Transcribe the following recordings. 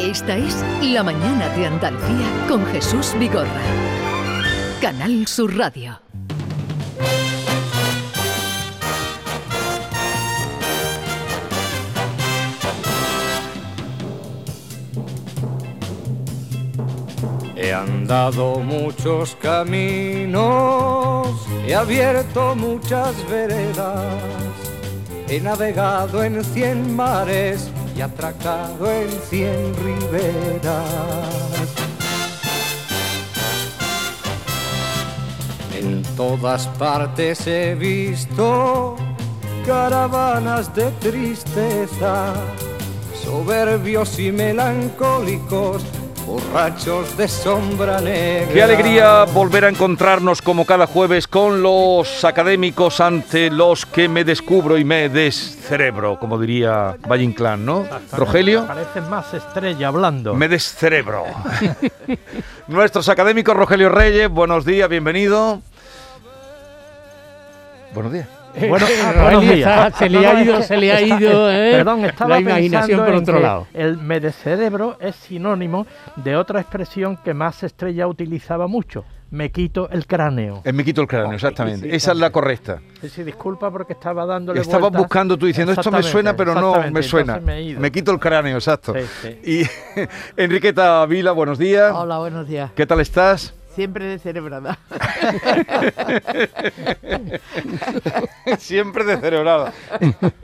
Esta es La Mañana de Andalucía con Jesús Vigorra. Canal Sur Radio. He andado muchos caminos, he abierto muchas veredas, he navegado en cien mares y atracado en cien riberas. En todas partes he visto caravanas de tristeza, soberbios y melancólicos borrachos de sombra negra. Qué alegría volver a encontrarnos como cada jueves con los académicos ante los que me descubro y me descerebro, como diría Valle Inclán, ¿no? Rogelio. Parece más estrella hablando. Me descerebro. Nuestros académicos Rogelio Reyes, buenos días, bienvenido. Buenos días. Bueno, ah, buenos días. está- se le ha ido, se le ha ido ¿eh? Perdón, estaba la imaginación pensando por en otro que lado. El medecerebro es sinónimo de otra expresión que más estrella utilizaba mucho. Me quito el cráneo. Eh, me quito el cráneo, exactamente. Esa es la correcta. Sí, sí, disculpa porque estaba dándole Estaba vueltas. buscando tú diciendo esto me suena, pero no me suena. me. Me quito el cráneo, exacto. Sí, sí. Y Enriqueta Vila, buenos días. Hola, buenos días. ¿Qué tal estás? Siempre descerebrada. Siempre descerebrada.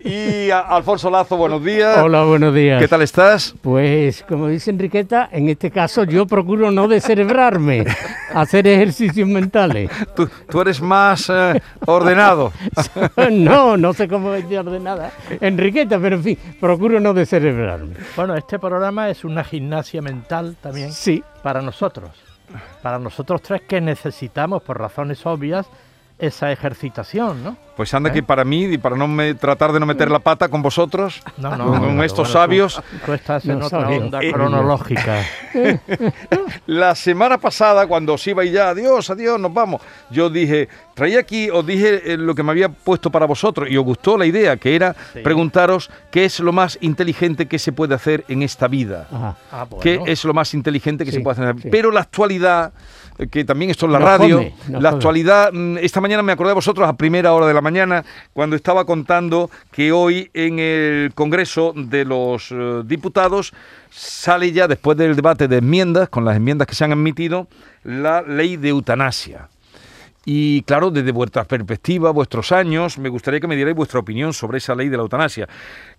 Y a- Alfonso Lazo, buenos días. Hola, buenos días. ¿Qué tal estás? Pues, como dice Enriqueta, en este caso yo procuro no descerebrarme, hacer ejercicios mentales. Tú, tú eres más eh, ordenado. No, no sé cómo es de ordenada Enriqueta, pero en fin, procuro no descerebrarme. Bueno, este programa es una gimnasia mental también Sí, para nosotros. Para nosotros tres que necesitamos, por razones obvias, esa ejercitación, ¿no? Pues anda ¿Eh? que para mí y para no me, tratar de no meter la pata con vosotros, No, con, estos bueno, sabios, Tú, tú estás en No otra sabía. onda Eh, cronológica. la semana pasada cuando os iba y ya, adiós, adiós, nos vamos, yo dije, traía aquí, os dije eh, lo que me había puesto para vosotros y os gustó la idea, que era Sí. preguntaros qué es lo más inteligente que se puede hacer en esta vida. ajá. Ah, bueno. ¿Qué es lo más inteligente que Sí, se puede hacer? sí. Pero la actualidad, que también esto es la Nos radio, come, la come. actualidad, mm, esta mañana me acordé de vosotros a primera hora de la mañana, cuando estaba contando que hoy en el Congreso de los eh, Diputados sale ya, después del debate de enmiendas, con las enmiendas que se han admitido, la ley de eutanasia. Y claro, desde vuestra perspectiva, vuestros años, me gustaría que me dierais vuestra opinión sobre esa ley de la eutanasia,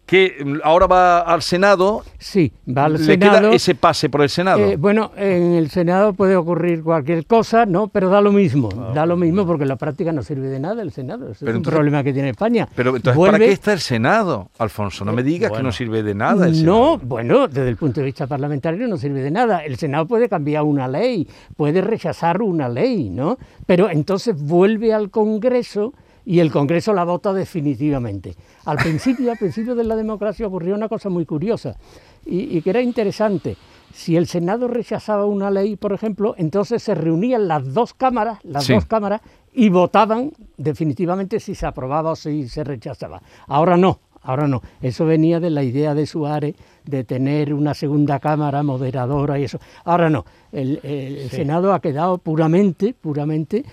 que mm, ahora va al Senado, Sí, va al le Senado. queda ese pase por el Senado. Eh, bueno, en el Senado puede ocurrir cualquier cosa, ¿no? Pero da lo mismo, da lo mismo porque en la práctica no sirve de nada el Senado. Ese Pero es un problema que tiene España. Pero entonces, ¿para qué está el Senado, Alfonso? No me digas que no sirve de nada el No, Senado. bueno, desde el punto de vista parlamentario no sirve de nada. El Senado puede cambiar una ley, puede rechazar una ley, ¿no? Pero entonces vuelve al Congreso y el Congreso la vota definitivamente. Al principio, al principio de la democracia ocurrió una cosa muy curiosa y, y que era interesante. Si el Senado rechazaba una ley, por ejemplo, entonces se reunían las dos cámaras, las Sí. dos cámaras, y votaban definitivamente si se aprobaba o si se rechazaba. Ahora no, ahora no. Eso venía de la idea de Suárez de tener una segunda cámara moderadora y eso. Ahora no. El, el- el Senado ha quedado puramente, puramente,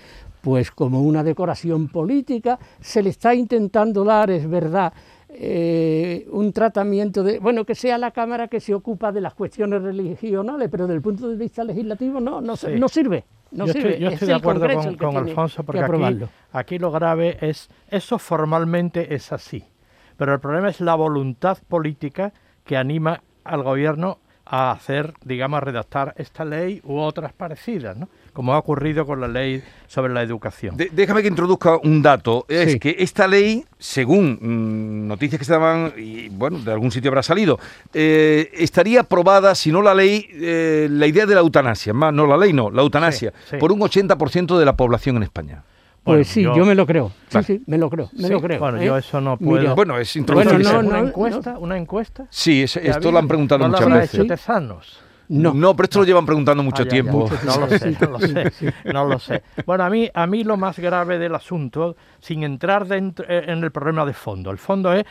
pues como una decoración política. Se le está intentando dar, es verdad, eh, un tratamiento de, bueno, que sea la Cámara que se ocupa de las cuestiones religionales, pero desde el punto de vista legislativo no, no, Sí. no sirve. No yo sirve. estoy, yo Es estoy de acuerdo Congreso con, Alfonso que porque aquí, aquí lo grave es, eso formalmente es así, pero el problema es la voluntad política que anima al gobierno a hacer, digamos, a redactar esta ley u otras parecidas, ¿no? Como ha ocurrido con la ley sobre la educación. De- déjame que introduzca un dato. Es Sí. que esta ley, según mm, noticias que estaban, y bueno, de algún sitio habrá salido, eh, estaría aprobada, si no la ley, eh, la idea de la eutanasia, más no la ley, no, la eutanasia, Sí, sí. por un 80% de la población en España. Pues Bueno, sí, yo- yo, me lo creo. Sí, Vale. sí, me lo creo, me Sí. lo creo. Bueno, ¿eh? yo eso no puedo. Mira, Bueno, es Bueno, no, una encuesta, no. una encuesta. Sí, es- ¿Ya esto lo han preguntado ¿No muchas veces. hecho Tezanos? No. pero esto lo llevan preguntando mucho Ah, ya, ya. tiempo. No lo sé, no lo sé, no lo sé. Bueno, a mí, a mí lo más grave del asunto, sin entrar dentro, eh, en el problema de fondo, el fondo es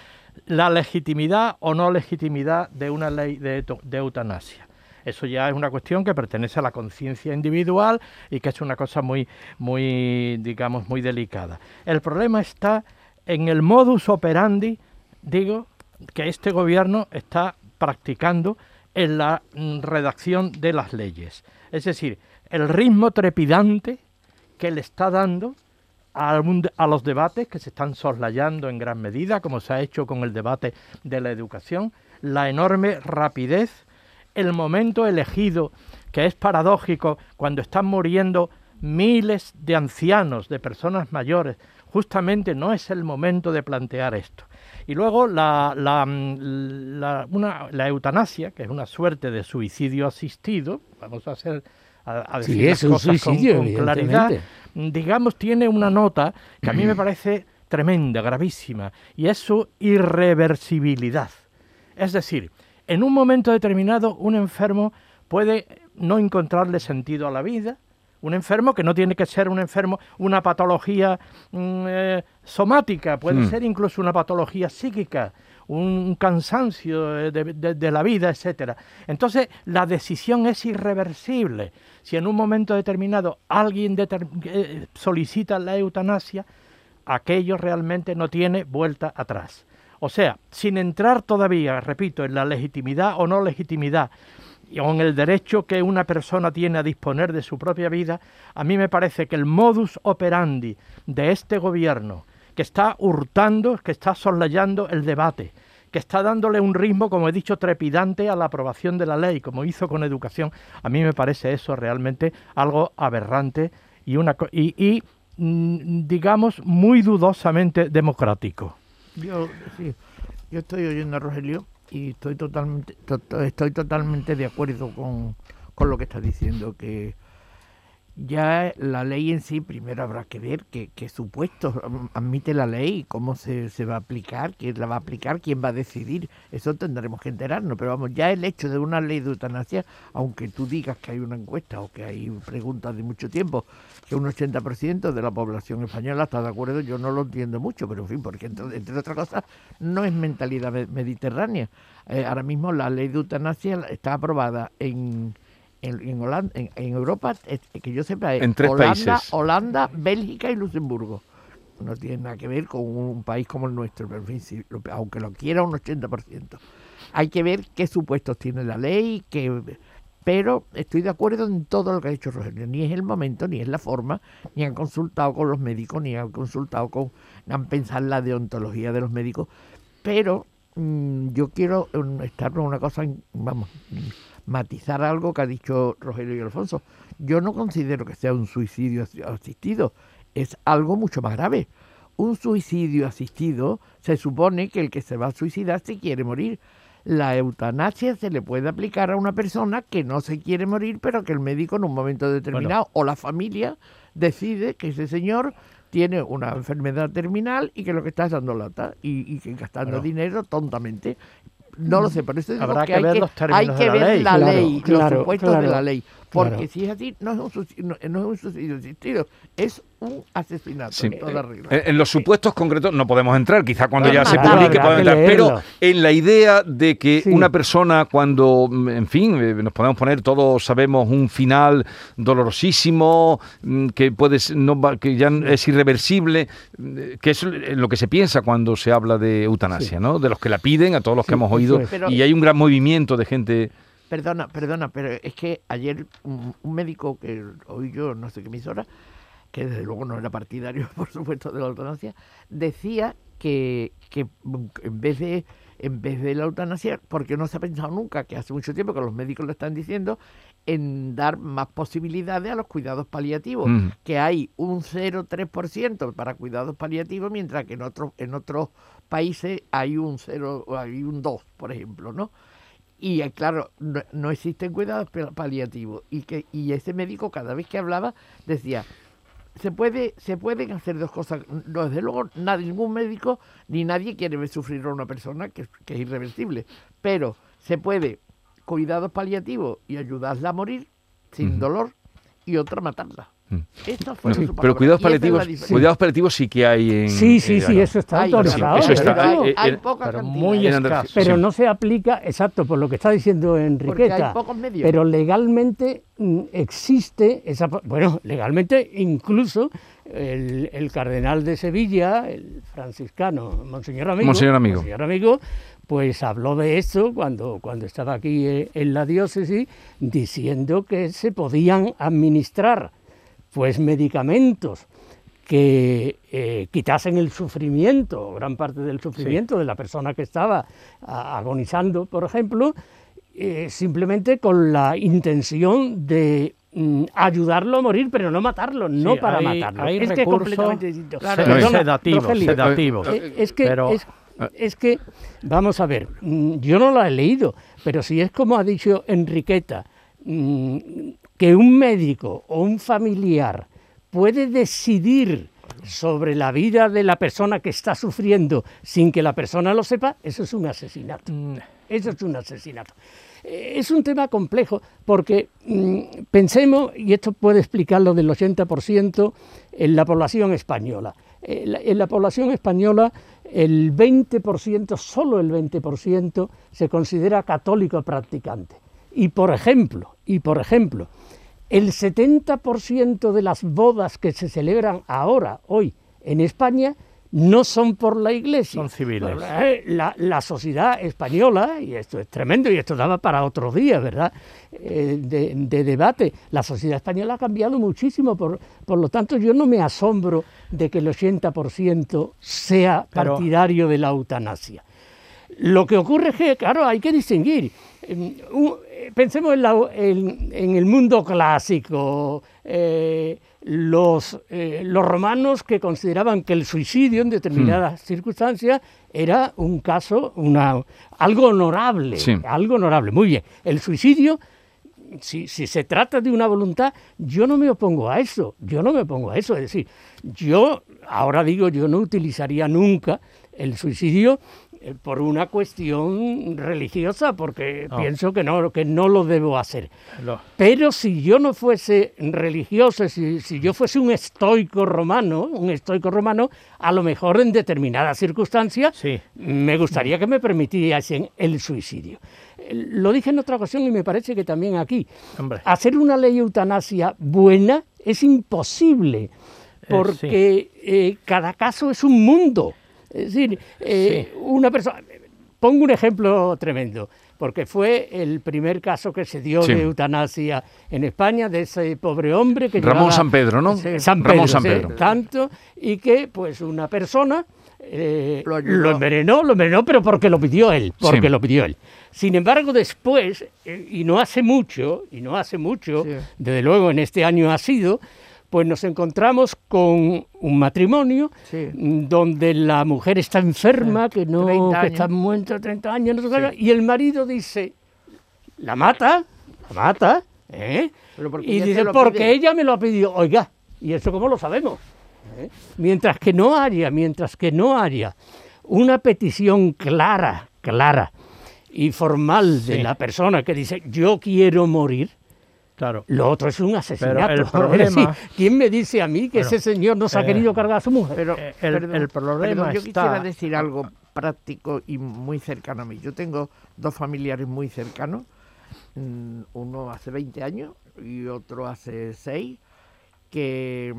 la legitimidad o no legitimidad de una ley de, de eutanasia. Eso ya es una cuestión que pertenece a la conciencia individual y que es una cosa muy, muy, digamos, muy delicada. El problema está en el modus operandi, digo, que este gobierno está practicando en la mm, redacción de las leyes. Es decir, el ritmo trepidante que le está dando a, a, los debates que se están soslayando en gran medida, como se ha hecho con el debate de la educación, la enorme rapidez el momento elegido, que es paradójico, cuando están muriendo miles de ancianos, de personas mayores, justamente no es el momento de plantear esto. Y luego la, la, la, eutanasia, que es una suerte de suicidio asistido, vamos a hacer a, decir las cosas con, claridad, digamos, tiene una nota que a mí me parece tremenda, gravísima, y es su irreversibilidad. Es decir, en un momento determinado un enfermo puede no encontrarle sentido a la vida, un enfermo que no tiene que ser un enfermo, una patología mm, eh, somática, puede hmm. ser incluso una patología psíquica, un cansancio de, la vida, etcétera. Entonces, la decisión es irreversible. Si en un momento determinado alguien eh, solicita la eutanasia, aquello realmente no tiene vuelta atrás. O sea, sin entrar todavía, repito, en la legitimidad o no legitimidad o en el derecho que una persona tiene a disponer de su propia vida, a mí me parece que el modus operandi de este gobierno, que está hurtando, que está soslayando el debate, que está dándole un ritmo, como he dicho, trepidante a la aprobación de la ley, como hizo con educación, a mí me parece eso realmente algo aberrante y, una, y mm, digamos, muy dudosamente democrático. Yo, yo estoy oyendo a Rogelio y estoy totalmente, estoy totalmente de acuerdo con, con lo que está diciendo, que ya la ley en sí, primero habrá que ver qué, qué supuestos admite la ley, cómo se, se, va a aplicar, quién la va a aplicar, quién va a decidir. Eso tendremos que enterarnos. Pero vamos, ya el hecho de una ley de eutanasia, aunque tú digas que hay una encuesta o que hay preguntas de mucho tiempo, que un 80% de la población española está de acuerdo, yo no lo entiendo mucho, pero en fin, porque entre, otras cosas no es mentalidad mediterránea. Eh, ahora mismo la ley de eutanasia está aprobada en en, Holanda, en, Europa, que yo sepa, es Holanda, Holanda, Bélgica y Luxemburgo. No tiene nada que ver con un país como el nuestro, pero en fin, aunque lo quiera un 80%. Hay que ver qué supuestos tiene la ley, que, pero estoy de acuerdo en todo lo que ha dicho Rogelio. Ni es el momento, ni es la forma, ni han consultado con los médicos, ni han consultado con, han pensado la deontología de los médicos, pero mm, yo quiero mm, estar con una cosa, vamos, matizar algo que ha dicho Rogelio y Alfonso. Yo no considero que sea un suicidio asistido, es algo mucho más grave. Un suicidio asistido se supone que el que se va a suicidar se quiere morir. La eutanasia se le puede aplicar a una persona que no se quiere morir, pero que el médico en un momento determinado o la familia decide que ese señor tiene una enfermedad terminal y que lo que está es dando lata y, que gastando dinero tontamente no lo sé, por eso digo Habrá que, hay ver que, los términos hay que de la ver ley. la ley, Claro, los supuestos claro, de la ley. Porque claro. si es así, no es un suicidio, no, es un suicidio es un asesinato Sí. en toda regla. En, en los supuestos concretos no podemos entrar, quizá cuando ya se publique podemos entrar, pero en la idea de que Sí. una persona cuando, en fin, eh, nos podemos poner todos sabemos un final dolorosísimo, mm, que puede no que ya es irreversible, mm, que es lo que se piensa cuando se habla de eutanasia, ¿no? De los que la piden, a todos los que hemos oído. Pero- y hay un gran movimiento de gente Perdona, perdona, pero es que ayer un, un médico que oí yo, no sé qué emisora, que desde luego no era partidario, por supuesto, de la eutanasia, decía que, que en vez de en vez de la eutanasia, porque no se ha pensado nunca, que hace mucho tiempo que los médicos lo están diciendo, en dar más posibilidades a los cuidados paliativos, Mm. que hay un 0,3% para cuidados paliativos, mientras que en otros en otros países hay un 0, hay un 2, por ejemplo, ¿no? Y eh, claro, no, no existen cuidados pa- paliativos. Y que y ese médico cada vez que hablaba decía, se puede se pueden hacer dos cosas. No, desde luego, nadie, ningún médico ni nadie quiere ver sufrir a una persona que, que es irreversible. Pero se puede cuidados paliativos y ayudarla a morir sin dolor y otra matarla. Fueron sus pero cuidados paliativos, cuidados paliativos sí que hay en. Sí, sí, en sí, eso está Hay, autorizado. eso está, hay eh, poca pero cantidad. muy escaso. Pero sí. no se aplica, exacto, por lo que está diciendo Enriqueta. hay pocos medios. Pero legalmente mm, existe esa. Bueno, legalmente incluso el, el cardenal de Sevilla, el franciscano, Monseñor Amigo. Monseñor Amigo. Monseñor Amigo, pues habló de esto cuando, cuando estaba aquí eh, en la diócesis, diciendo que se podían administrar pues medicamentos que eh, quitasen el sufrimiento, gran parte del sufrimiento de la persona que estaba a- agonizando, por ejemplo, eh, simplemente con la intención de mm, ayudarlo a morir, pero no matarlo, no para hay- matarlo. hay es que es completamente distinto. Claro, Perdona, sedativos, Rogelio, sedativos. eh, es que, Pero- es, es que, vamos a ver, mm, yo no la he leído, pero si es como ha dicho Enriqueta, mm, que un médico o un familiar puede decidir sobre la vida de la persona que está sufriendo sin que la persona lo sepa, eso es un asesinato. Mm, Eso es un asesinato. Eh, Es un tema complejo porque mm, pensemos, y esto puede explicar lo del 80% en la población española. Eh, la- En la población española el 20%, solo el 20% se considera católico practicante. Y por ejemplo, y por ejemplo, el 70% de las bodas que se celebran ahora, hoy, en España, no son por la iglesia. Son civiles. Eh, La, la sociedad española, y esto es tremendo, y esto daba para otro día, ¿verdad?, Eh, de, de debate. La sociedad española ha cambiado muchísimo, por, por lo tanto yo no me asombro de que el 80% sea Pero- partidario de la eutanasia. Lo que ocurre es que, claro, hay que distinguir. Un- eh, Pensemos en, la- en- en el mundo clásico, eh, los, eh, los romanos que consideraban que el suicidio en determinadas circunstancias era un caso, una, algo honorable, Sí. algo honorable. Muy bien, el suicidio si, si se trata de una voluntad, yo no me opongo a eso, yo no me opongo a eso. Es decir, yo, ahora digo, yo no utilizaría nunca el suicidio eh, por una cuestión religiosa, porque No. pienso que no, que no lo debo hacer. Pero si yo no fuese religioso, si, si yo fuese un estoico romano, un estoico romano, a lo mejor en determinadas circunstancias Sí. me gustaría que me permitiesen el suicidio. Eh, Lo dije en otra ocasión y me parece que también aquí. Hombre. Hacer una ley eutanasia buena es imposible, porque eh, cada caso es un mundo. Es decir, eh, una persona... Pongo un ejemplo tremendo, porque fue el primer caso que se dio Sí. de eutanasia en España, de ese pobre hombre que Ramón llevaba- San Pedro, ¿no? Sí, San Ramón Pedro, San sí, Pedro. tanto, y que pues una persona eh, Lo envenenó, lo envenenó, pero porque lo pidió él, porque Sí. lo pidió él. Sin embargo, después, eh, y no hace mucho, y no hace mucho, Sí. desde luego en este año ha sido, pues nos encontramos con un matrimonio Sí. donde la mujer está enferma, que no 30 que está muerta 30 años, no sé qué, y el marido dice, la mata, la mata, ¿eh? Y dice, porque pide". ella me lo ha pedido, oiga, ¿y eso cómo lo sabemos? ¿Eh? Mientras que no haya, mientras que no haya una petición clara, clara y formal de Sí. la persona que dice, yo quiero morir, Claro. lo otro es un asesinato. el problema- ¿Quién me dice a mí que Bueno, ese señor no se ha eh, querido cargar a su mujer? Pero Eh, el- el problema yo está- quisiera decir algo práctico y muy cercano a mí. Yo tengo dos familiares muy cercanos, mm, uno hace 20 años y otro hace 6, que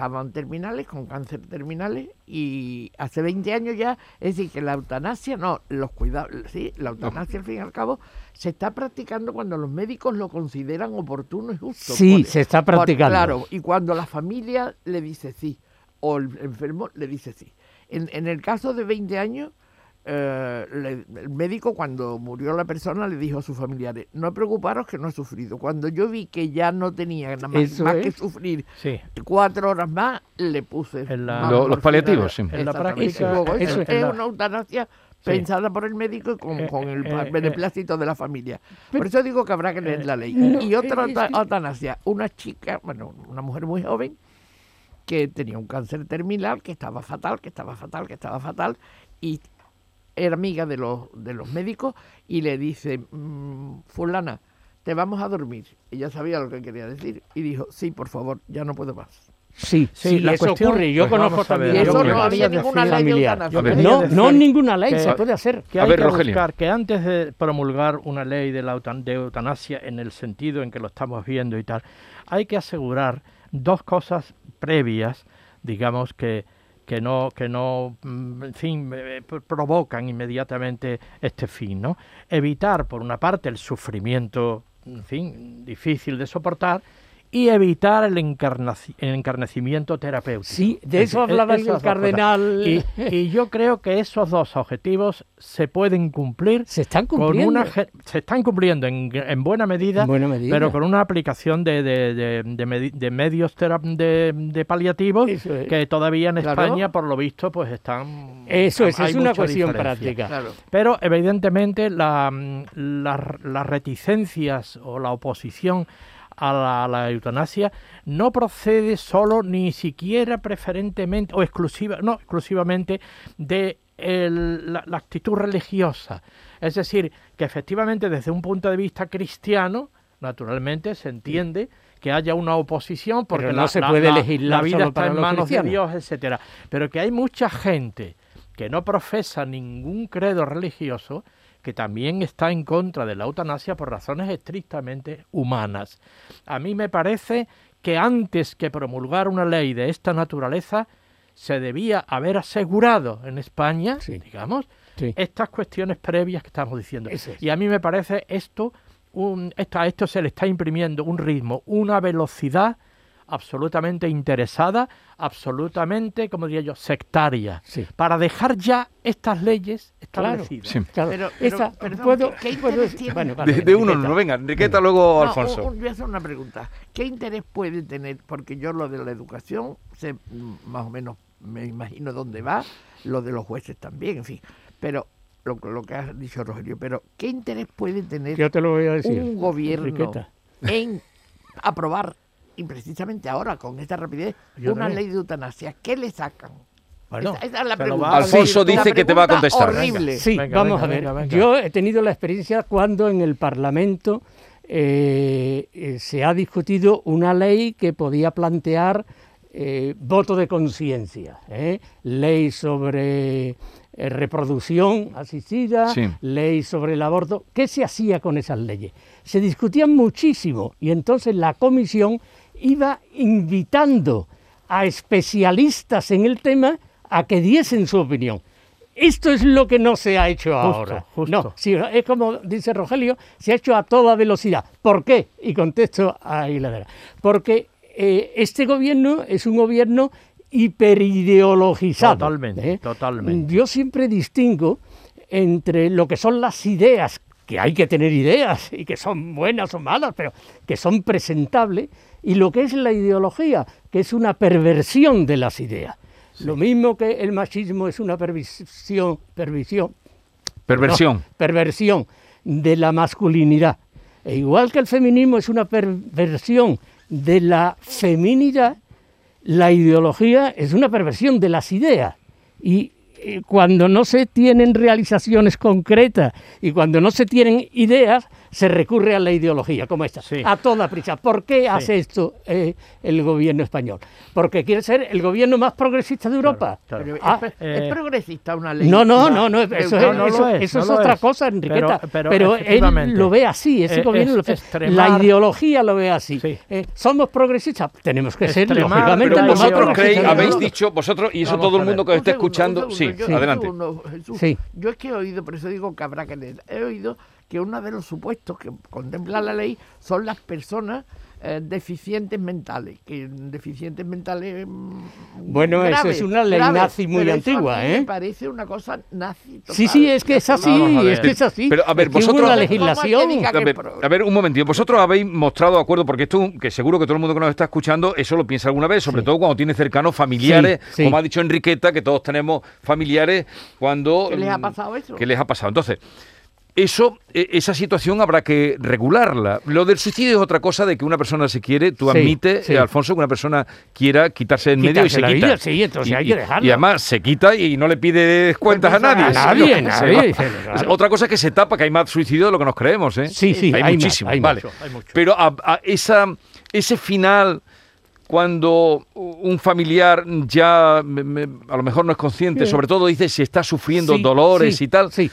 estaban terminales, con cáncer terminales, y hace 20 años ya, es decir, que la eutanasia, no, los cuidados, sí, la eutanasia al fin y al cabo se está practicando cuando los médicos lo consideran oportuno y justo. Sí, se está por- practicando. claro, y cuando la familia le dice sí, o el enfermo le dice sí. En, en el caso de 20 años, eh, le- el médico cuando murió la persona le dijo a sus familiares, no preocuparos que no he sufrido. Cuando yo vi que ya no tenía nada más, Eso más es. que sufrir Sí. cuatro horas más, le puse En la- más Lo- los paliativos, sí. En la práctica, eso eso es- es la- una eutanasia Sí. pensada por el médico y con, Eh, con el eh, eh, beneplácito de la familia. Pero- Por eso digo que habrá que leer eh, la ley. no, y otra eutanasia, una chica, bueno, una mujer muy joven, que tenía un cáncer terminal, que estaba fatal, que estaba fatal, que estaba fatal, y era amiga de los, de los médicos y le dice, "Mm, fulana, te vamos a dormir. Ella sabía lo que quería decir y dijo, sí, por favor, ya no puedo más. Sí, Sí, sí, la eso cuestión- ocurre. Yo pues conozco también. Y eso no había ninguna ley familiar. ver. No, no ninguna ley que- se puede hacer. que A hay ver, que Rogelio. buscar que antes de promulgar una ley de, la de eutanasia en el sentido en que lo estamos viendo y tal, hay que asegurar dos cosas previas, digamos que que no que no mm, en fin eh, pr- provocan inmediatamente este fin, ¿no? Evitar por una parte el sufrimiento, en fin, difícil de soportar y evitar el, encarnaci- el encarnecimiento terapéutico. Sí, de eso Es- hablaba el cardenal. Y, y yo creo que esos dos objetivos se pueden cumplir Se están con cumpliendo. una ge- se están cumpliendo en, en buena medida, En buena medida. pero con una aplicación de, de, de- de medi- de medios de, de paliativos es. que todavía en Claro. España por lo visto pues están Eso es, es una cuestión diferencia. práctica. Claro. Pero evidentemente la, la- las reticencias o la oposición a la, a la eutanasia no procede solo ni siquiera preferentemente o exclusiva, no exclusivamente de el- la, la actitud religiosa. Es decir, que efectivamente desde un punto de vista cristiano, naturalmente se entiende que haya una oposición porque Pero no la, se puede la- legislar la vida está para en manos de. Dios, etcétera. Pero que hay mucha gente que no profesa ningún credo religioso que también está en contra de la eutanasia por razones estrictamente humanas. A mí me parece que antes que promulgar una ley de esta naturaleza se debía haber asegurado en España, Sí. digamos, Sí. estas cuestiones previas que estamos diciendo. Es. Y a mí me parece esto, un, esto, a esto se le está imprimiendo un ritmo, una velocidad absolutamente interesada, absolutamente, como diría yo, sectaria, Sí. para dejar ya estas leyes Claro. establecidas. Sí. Claro, Pero- pero, esa- perdón, puedo, ¿qué- qué puedo interés decir- tiene? bueno, De, vale, de uno, no, venga, Enriqueta, luego No, Alfonso. un- un- voy a hacer una pregunta. ¿Qué interés puede tener? Porque yo lo de la educación sé más o menos, me imagino dónde va, lo de los jueces también, en fin. Pero lo, lo que ha dicho Rogelio, pero ¿qué interés puede tener Yo te lo voy a decir. un gobierno Enriqueta. en aprobar, y precisamente ahora con esta rapidez, Yo una también. ley de eutanasia? ¿Qué le sacan? Bueno, esa, esa es la se lo pregunta. va a Alfonso dice que te va a contestar. Horrible. Sí, Venga, vamos venga, a ver. venga, venga. Yo he tenido la experiencia cuando en el Parlamento eh, eh, se ha discutido una ley que podía plantear eh, voto de conciencia, ¿eh? ley sobre eh, reproducción asistida, Sí. ley sobre el aborto. ¿Qué se hacía con esas leyes? Se discutían muchísimo y entonces la comisión iba invitando a especialistas en el tema a que diesen su opinión. Esto es lo que no se ha hecho ahora. justo. No, es como dice Rogelio, se ha hecho a toda velocidad. ¿Por qué? Y contesto a Hiladera. Porque eh, este gobierno es un gobierno hiperideologizado. Totalmente, ¿eh? totalmente. Yo siempre distingo entre lo que son las ideas, que hay que tener ideas y que son buenas o malas, pero que son presentables, y lo que es la ideología, que es una perversión de las ideas. Lo mismo que el machismo es una perversión, perversión, Perversión. no, perversión de la masculinidad. E igual que el feminismo es una perversión de la feminidad, la ideología es una perversión de las ideas. Y cuando no se tienen realizaciones concretas y cuando no se tienen ideas, se recurre a la ideología como esta, Sí. a toda prisa. ¿Por qué hace esto eh, el gobierno español? Porque quiere ser el gobierno más progresista de Europa. claro. Ah, es, eh, es progresista una ley. No, no, no, no, eso no lo eso, es, eso no es otra es. cosa, Enriqueta. Pero- pero Pero, él lo ve así, ese eh, gobierno es lo ve- extremar- La ideología lo ve así. Sí. Eh, ¿Somos progresistas? Tenemos que ser, lógicamente, lo más progresistas habéis dicho, vosotros, y eso Vamos todo el mundo que os un escuchando, segundo, sí, adelante. segundo, Jesús. Sí. Yo es que he oído, por eso digo que habrá que leer. He oído que uno de los supuestos que contempla la ley son las personas eh, deficientes mentales. Que deficientes mentales. mm, Bueno, eso graves, es una ley graves, nazi muy pero eso a antigua, mí ¿eh? Me parece una cosa nazi. Sí, total. sí, es que es así, Vamos a ver. es que es así. Pero, a ver, Es que hubo vosotros- una ¿Cómo es que legislación. A ver, pro- a ver, un momentito. Vosotros habéis mostrado acuerdo, porque esto, que seguro que todo el mundo que nos está escuchando, eso lo piensa alguna vez, sobre todo cuando tiene cercanos familiares, Sí, sí. como ha dicho Enriqueta, que todos tenemos familiares cuando... ¿Qué les ha pasado eso? ¿Qué les ha pasado? Entonces, eso, e- esa situación habrá que regularla. Lo del suicidio es otra cosa de que una persona se quiere, tú Sí, admites, sí. eh, Alfonso, que una persona quiera quitarse en medio y se la quita. vida, sí, entonces y, hay y- que dejarlo. y además se quita y no le pide cuentas a Cuentas a nadie. nadie, nadie. Otra cosa es que se tapa, que hay más suicidio de lo que nos creemos, ¿eh? Sí, sí, hay, hay más, muchísimo, hay vale. mucho, hay mucho. Pero a- a esa, ese final cuando un familiar ya me- me- a lo mejor no es consciente, Sí. sobre todo dice si está sufriendo Sí, dolores sí, y tal, sí.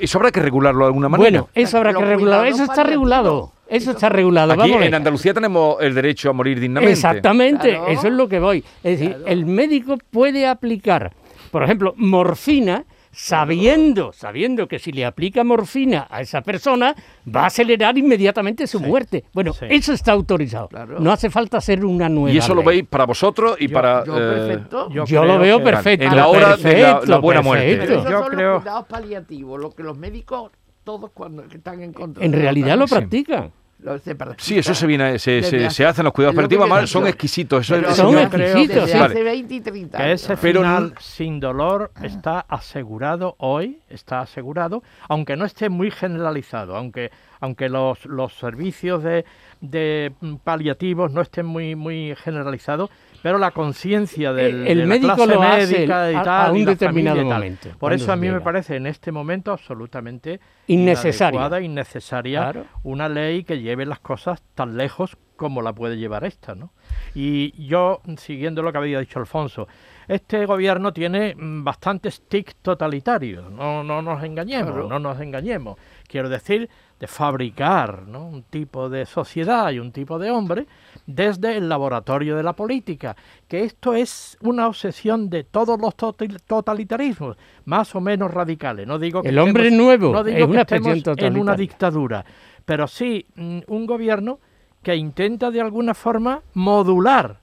Eso habrá que regularlo de alguna manera. Bueno, eso habrá que Los regular. cuidados Eso está regulado. Eso está regulado. Aquí Vamos en Andalucía tenemos el derecho a morir dignamente. Exactamente, Claro. eso es lo que voy. Es decir, el médico puede aplicar, por ejemplo, morfina, sabiendo, sabiendo que si le aplica morfina a esa persona, va a acelerar inmediatamente su muerte. Bueno, sí. eso está autorizado. Claro. No hace falta hacer una nueva. Y eso lo veis para vosotros y para... Yo eh, perfecto. yo Yo lo creo veo que- perfecto. En la hora de la- buena muerte. Pero perfecto. esos Yo son creo- los cuidados paliativos, lo que los médicos todos cuando que están en contra. En realidad lo Sí. practican. Los. Sí, eso se viene, se, se, hace- se hacen los cuidados es lo paliativos, digo. son exquisitos. Eso, Pero eso Son exquisitos, Desde sí. Vale. hace 20 y 30 Que años. ese Pero final no- sin dolor está asegurado hoy, está asegurado, aunque no esté muy generalizado, aunque, aunque los, los servicios de, de paliativos no estén muy, muy generalizados, pero la conciencia del El de la médico clase lo hace médica y a- tal, a un y la determinado momento, Por eso a mí me parece en este momento absolutamente Innecesaria. innecesaria Claro. una ley que lleve las cosas tan lejos como la puede llevar esta, ¿no? Y yo, siguiendo lo que había dicho Alfonso, este gobierno tiene mm, bastantes tics totalitarios, no, no nos engañemos, Claro. no nos engañemos. Quiero decir, de fabricar ¿no? un tipo de sociedad y un tipo de hombre desde el laboratorio de la política, que esto es una obsesión de todos los total- totalitarismos, más o menos radicales. No digo que El hombre nuevo no es digo que una estemos en una dictadura, pero sí mm, un gobierno que intenta de alguna forma modular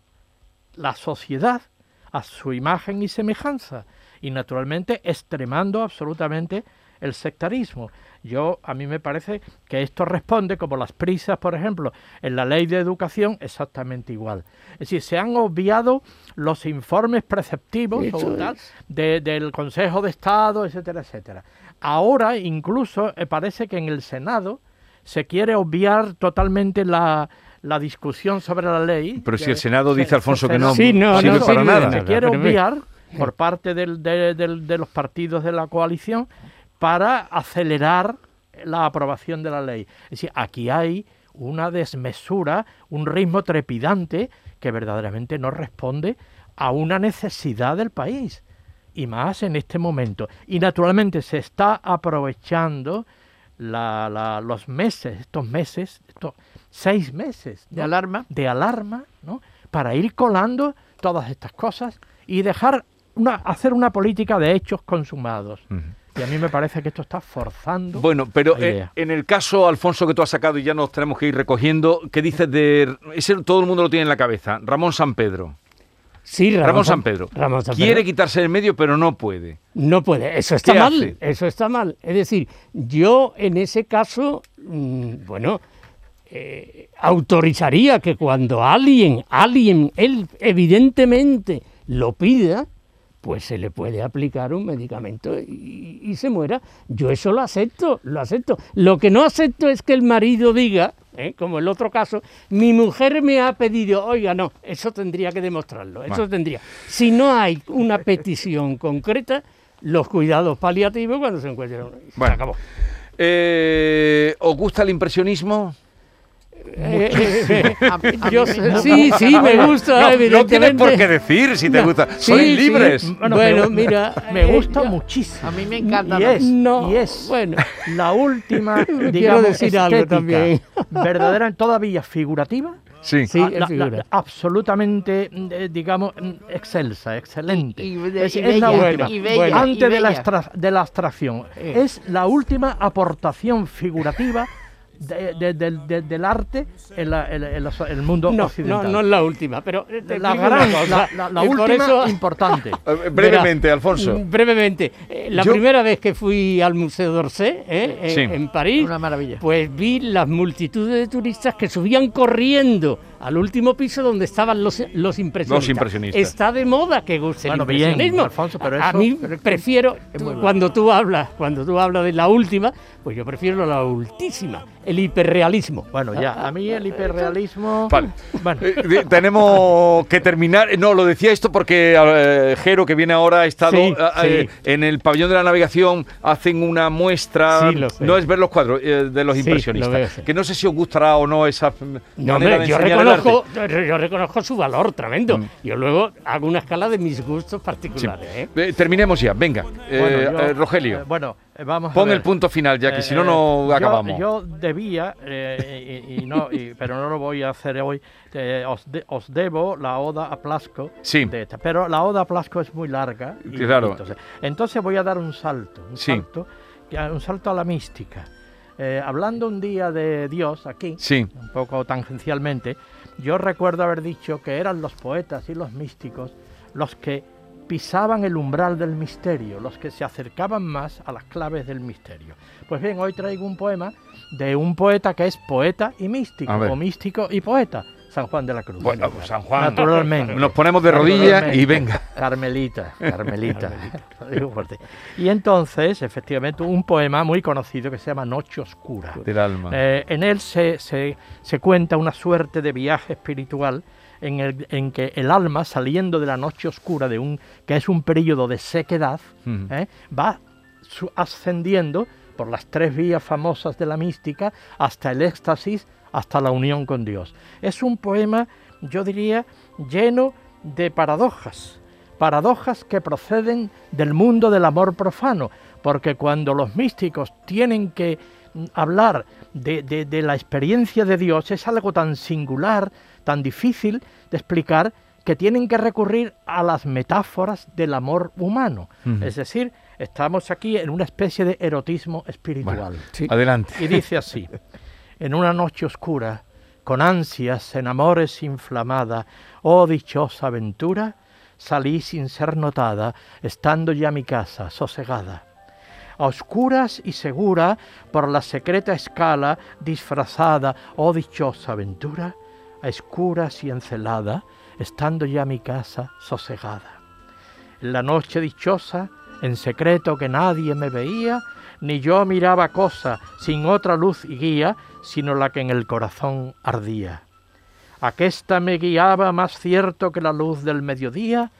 la sociedad a su imagen y semejanza y naturalmente extremando absolutamente el sectarismo. Yo a mí me parece que esto responde como las prisas, por ejemplo, en la ley de educación exactamente igual. Es decir, se han obviado los informes preceptivos o Eso tal, es. de- del Consejo de Estado, etcétera, etcétera. Ahora incluso eh, parece que en el Senado se quiere obviar totalmente la, la discusión sobre la ley. Pero si el Senado se- dice, Alfonso, se- que no Sí, no, sirve no para sirve de nada. se quiere obviar por parte del- de, del- de los partidos de la coalición para acelerar la aprobación de la ley. Es decir, aquí hay una desmesura, un ritmo trepidante que verdaderamente no responde a una necesidad del país y más en este momento. Y naturalmente se está aprovechando la- la- los meses, estos meses, estos seis meses De alarma. de alarma, ¿no? Para ir colando todas estas cosas y dejar una, hacer una política de hechos consumados. Y a mí me parece que esto está forzando. Bueno, pero eh, en el caso, Alfonso, que tú has sacado y ya nos tenemos que ir recogiendo, ¿qué dices de... Ese todo el mundo lo tiene en la cabeza, Ramón San Pedro. Sí, Ramón, Ramón, San Pedro. Ramón San Quiere Pedro. quitarse del medio, pero no puede. No puede, eso está ¿Qué mal, hace? eso está mal. Es decir, yo en ese caso, mm, bueno, eh, autorizaría que cuando alguien, alguien, él evidentemente lo pida, pues se le puede aplicar un medicamento y, y se muera. Yo eso lo acepto, lo acepto. Lo que no acepto es que el marido diga, ¿eh? como el otro caso, mi mujer me ha pedido, oiga, no, eso tendría que demostrarlo, eso tendría. Si no hay una petición concreta, los cuidados paliativos cuando se encuentran. Se Bueno. acabó. Eh, ¿Os gusta el impresionismo? Eh, eh, A mí- a yo sí, sí, me gusta, no, evidentemente. no tienes por qué decir si te No, gusta. sí, Sois sí. libres. Bueno, Bueno, me- mira, me eh, gusta yo- muchísimo. A mí me encanta. Y es, No, y es bueno. la última, Quiero digamos, decir algo estética, también. verdadera, todavía figurativa, Sí. Sí, Ah, la- la- absolutamente, eh, digamos, excelsa, excelente. Y- y de- es, y es la última. y bella, y Antes de la, bella. extra- de la abstracción. Es la última aportación figurativa de- de- del- de- del arte en, la- en en la en el mundo No, no, occidental. no es la última, pero eh, la gran, cosa. la, la- por última eso- importante. Eh, brevemente, Verá, Alfonso. mm, Brevemente. Eh, La Yo- primera vez que fui al Museo d'Orsay, eh, en, Sí. en París, Una maravilla. pues vi las multitudes de turistas que subían corriendo al último piso donde estaban los, los impresionistas. Los impresionistas. Está de moda que guste Bueno, el bien, impresionismo. Alfonso, pero a eso- mí pero es que prefiero, cuando tú hablas, cuando tú hablas de la última, pues yo prefiero la ultísima, el hiperrealismo. Bueno, ya, a mí el hiperrealismo... Vale. Bueno, Eh, tenemos que terminar. No, lo decía esto porque eh, Jero, que viene ahora, ha estado Sí, eh, sí. en el pabellón de la navegación, hacen una muestra. Sí, lo sé. no es ver los cuadros eh, de los Sí, impresionistas. lo veo, sí. Que no sé si os gustará o no esa No, manera hombre, de yo. Reconozco, yo, reconozco su valor tremendo. Mm. Yo luego hago una escala de mis gustos Sí. particulares. ¿eh? Eh, terminemos ya, venga. Eh, bueno, yo- eh, Rogelio, eh, bueno, eh, vamos a pon ver. el punto final ya, que Eh, si no, no eh, acabamos. Yo, debía, eh, y, y no, y- pero no lo voy a hacer hoy, eh, os, de- os debo la oda a Plasco. Sí. de esta, pero la oda a Plasco es muy larga. y- Claro. Entonces, entonces voy a dar un salto, un, Sí. salto, un salto a la mística. Eh, hablando un día de Dios aquí, Sí, un poco tangencialmente, yo recuerdo haber dicho que eran los poetas y los místicos los que pisaban el umbral del misterio, los que se acercaban más a las claves del misterio. Pues bien, hoy traigo un poema de un poeta que es poeta y místico, o místico y poeta, San Juan de la Cruz. bueno, pues San Juan. Naturalmente. Nos ponemos de rodillas y venga. Carmelita, Carmelita. Lo digo fuerte. Y entonces, efectivamente, un poema muy conocido que se llama Noche Oscura. Del alma. Eh, en él se, se- se cuenta una suerte de viaje espiritual en, el, en que el alma, saliendo de la noche oscura, de un, que es un periodo de sequedad. ¿eh? va su- ascendiendo por las tres vías famosas de la mística hasta el éxtasis, hasta la unión con Dios. Es un poema, yo diría, lleno de paradojas, paradojas que proceden del mundo del amor profano, porque cuando los místicos tienen que mm, hablar de, de- de la experiencia de Dios es algo tan singular, tan difícil de explicar, que tienen que recurrir a las metáforas del amor humano. Es decir, estamos aquí en una especie de erotismo espiritual. Adelante. Y dice así, en una noche oscura, con ansias en amores inflamada, oh dichosa aventura, salí sin ser notada, estando ya mi casa sosegada. A oscuras y segura, por la secreta escala, disfrazada, oh dichosa aventura, a escuras y encelada, estando ya mi casa sosegada. En la noche dichosa, en secreto que nadie me veía, ni yo miraba cosa sin otra luz y guía, sino la que en el corazón ardía. Aquesta me guiaba más cierto que la luz del mediodía,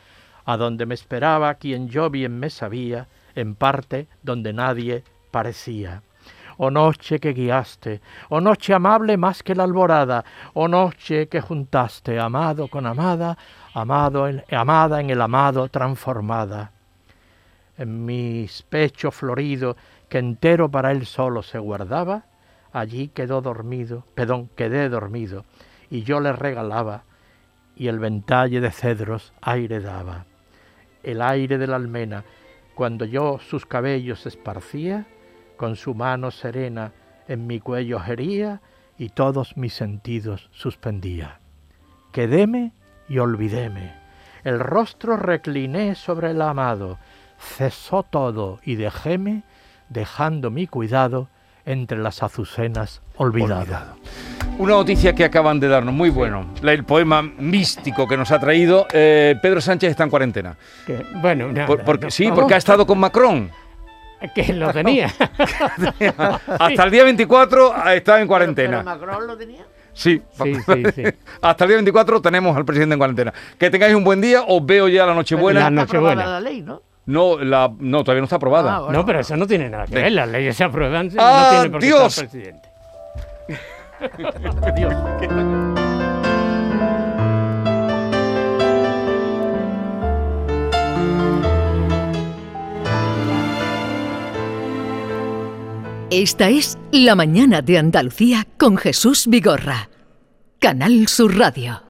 a donde me esperaba quien yo bien me sabía, en parte donde nadie parecía. Oh noche que guiaste, oh noche amable más que la alborada, oh noche que juntaste amado con amada, amado en, amada en el amado transformada. En mis pecho florido, que entero para él solo se guardaba, allí quedó dormido, perdón, quedé dormido, y yo le regalaba, y el ventalle de cedros aire daba. El aire de la almena, cuando yo sus cabellos esparcía, con su mano serena en mi cuello gería, y todos mis sentidos suspendía. Quedéme y olvidéme. El rostro recliné sobre el amado, cesó todo y dejéme, dejando mi cuidado entre las azucenas olvidado. Olvidado. Una noticia que acaban de darnos, muy bueno. La- El poema místico que nos ha traído. eh, Pedro Sánchez está en cuarentena. Que, bueno, nada, Por- porque, no, sí, porque ha estado con Macron. que lo tenía. Hasta el día 24 ha estado en cuarentena. Macron lo tenía? Sí. Sí, sí, sí. Hasta el día 24 tenemos al presidente en cuarentena. Que tengáis un buen día. Os veo ya la Nochebuena. La Está Nochebuena. la ley, ¿no? No, la, no, todavía no está aprobada. Ah, bueno. No, pero eso no tiene nada que ver. Las leyes se aprueban. ¡Ah, no tiene por qué Dios! estar presidente. Esta es La mañana de Andalucía con Jesús Vigorra. Canal Sur Radio.